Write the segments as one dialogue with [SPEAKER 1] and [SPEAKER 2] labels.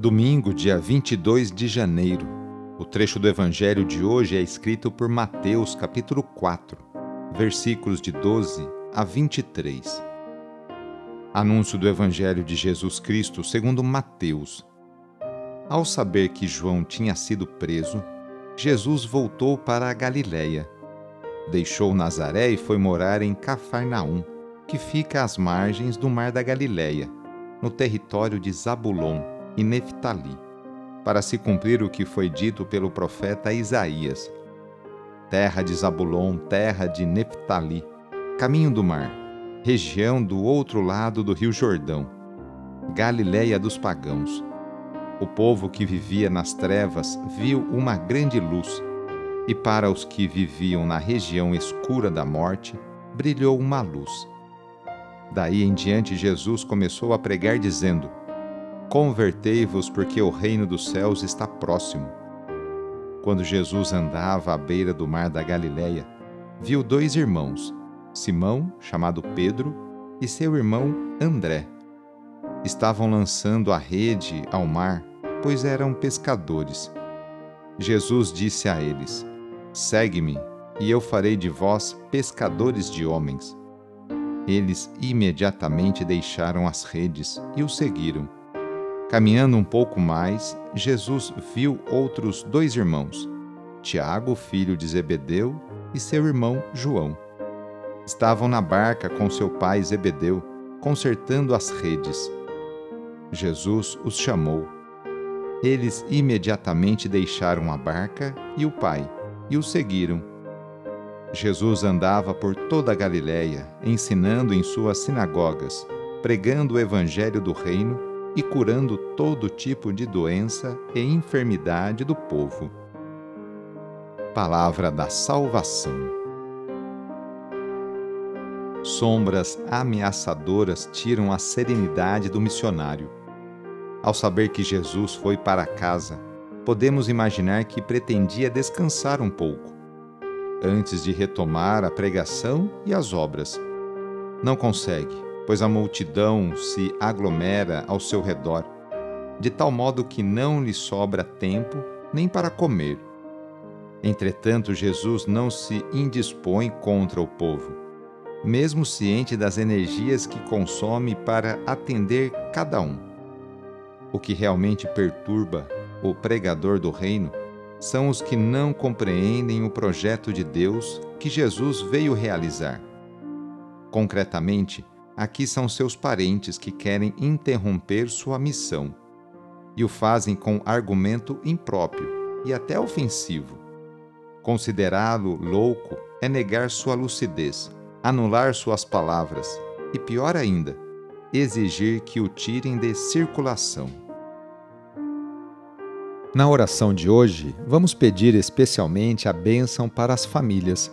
[SPEAKER 1] Domingo, dia 22 de janeiro. O trecho do evangelho de hoje é escrito por Mateus, capítulo 4, versículos de 12 a 23. Anúncio do evangelho de Jesus Cristo segundo Mateus. Ao saber que João tinha sido preso, Jesus voltou para a Galiléia. Deixou Nazaré e foi morar em Cafarnaum, que fica às margens do mar da Galiléia, no território de Zabulon e Neftali, para se cumprir o que foi dito pelo profeta Isaías. Terra de Zabulon, terra de Neftali, caminho do mar, região do outro lado do rio Jordão, Galiléia dos pagãos. O povo que vivia nas trevas viu uma grande luz, e para os que viviam na região escura da morte, brilhou uma luz. Daí em diante, Jesus começou a pregar, dizendo: Convertei-vos, porque o reino dos céus está próximo. Quando Jesus andava à beira do mar da Galileia, viu dois irmãos, Simão, chamado Pedro, e seu irmão André. Estavam lançando a rede ao mar, pois eram pescadores. Jesus disse a eles: Segue-me, e eu farei de vós pescadores de homens. Eles imediatamente deixaram as redes e o seguiram. Caminhando um pouco mais, Jesus viu outros dois irmãos, Tiago, filho de Zebedeu, e seu irmão João. Estavam na barca com seu pai Zebedeu, consertando as redes. Jesus os chamou. Eles imediatamente deixaram a barca e o pai, e o seguiram. Jesus andava por toda a Galiléia, ensinando em suas sinagogas, pregando o evangelho do reino e curando todo tipo de doença e enfermidade do povo. Palavra da Salvação. Sombras ameaçadoras tiram a serenidade do missionário. Ao saber que Jesus foi para casa, podemos imaginar que pretendia descansar um pouco, antes de retomar a pregação e as obras. Não consegue pois a multidão se aglomera ao seu redor, de tal modo que não lhe sobra tempo nem para comer. Entretanto, Jesus não se indispõe contra o povo, mesmo ciente das energias que consome para atender cada um. O que realmente perturba o pregador do reino são os que não compreendem o projeto de Deus que Jesus veio realizar. Concretamente, Aqui são seus parentes que querem interromper sua missão e o fazem com argumento impróprio e até ofensivo. Considerá-lo louco é negar sua lucidez, anular suas palavras e, pior ainda, exigir que o tirem de circulação. Na oração de hoje, vamos pedir especialmente a bênção para as famílias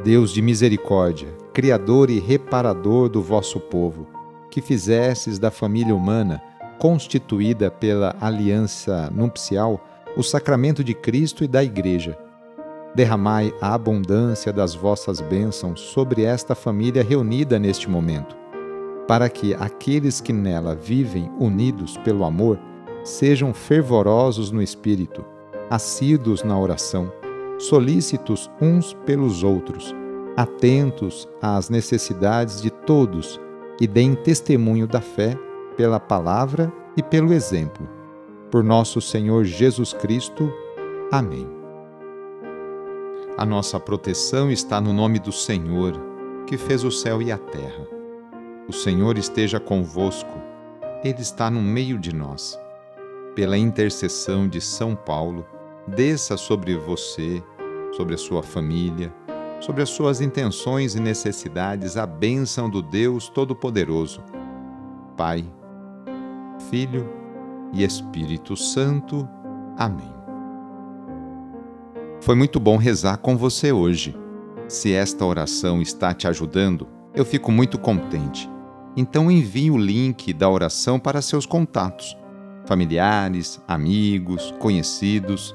[SPEAKER 1] Deus de misericórdia, Criador e reparador do vosso povo, que fizesses da família humana, constituída pela aliança nupcial, o sacramento de Cristo e da Igreja. derramai a abundância das vossas bênçãos sobre esta família reunida neste momento, para que aqueles que nela vivem unidos pelo amor sejam fervorosos no espírito, assíduos na oração, solícitos uns pelos outros, atentos às necessidades de todos e deem testemunho da fé pela palavra e pelo exemplo. Por nosso Senhor Jesus Cristo. Amém. A nossa proteção está no nome do Senhor, que fez o céu e a terra. O Senhor esteja convosco, Ele está no meio de nós. Pela intercessão de São Paulo, desça sobre você, sobre a sua família, sobre as suas intenções e necessidades a bênção do Deus Todo-Poderoso. Pai, Filho e Espírito Santo. Amém. Foi muito bom rezar com você hoje. Se esta oração está te ajudando, eu fico muito contente. Então envie o link da oração para seus contatos, familiares, amigos, conhecidos.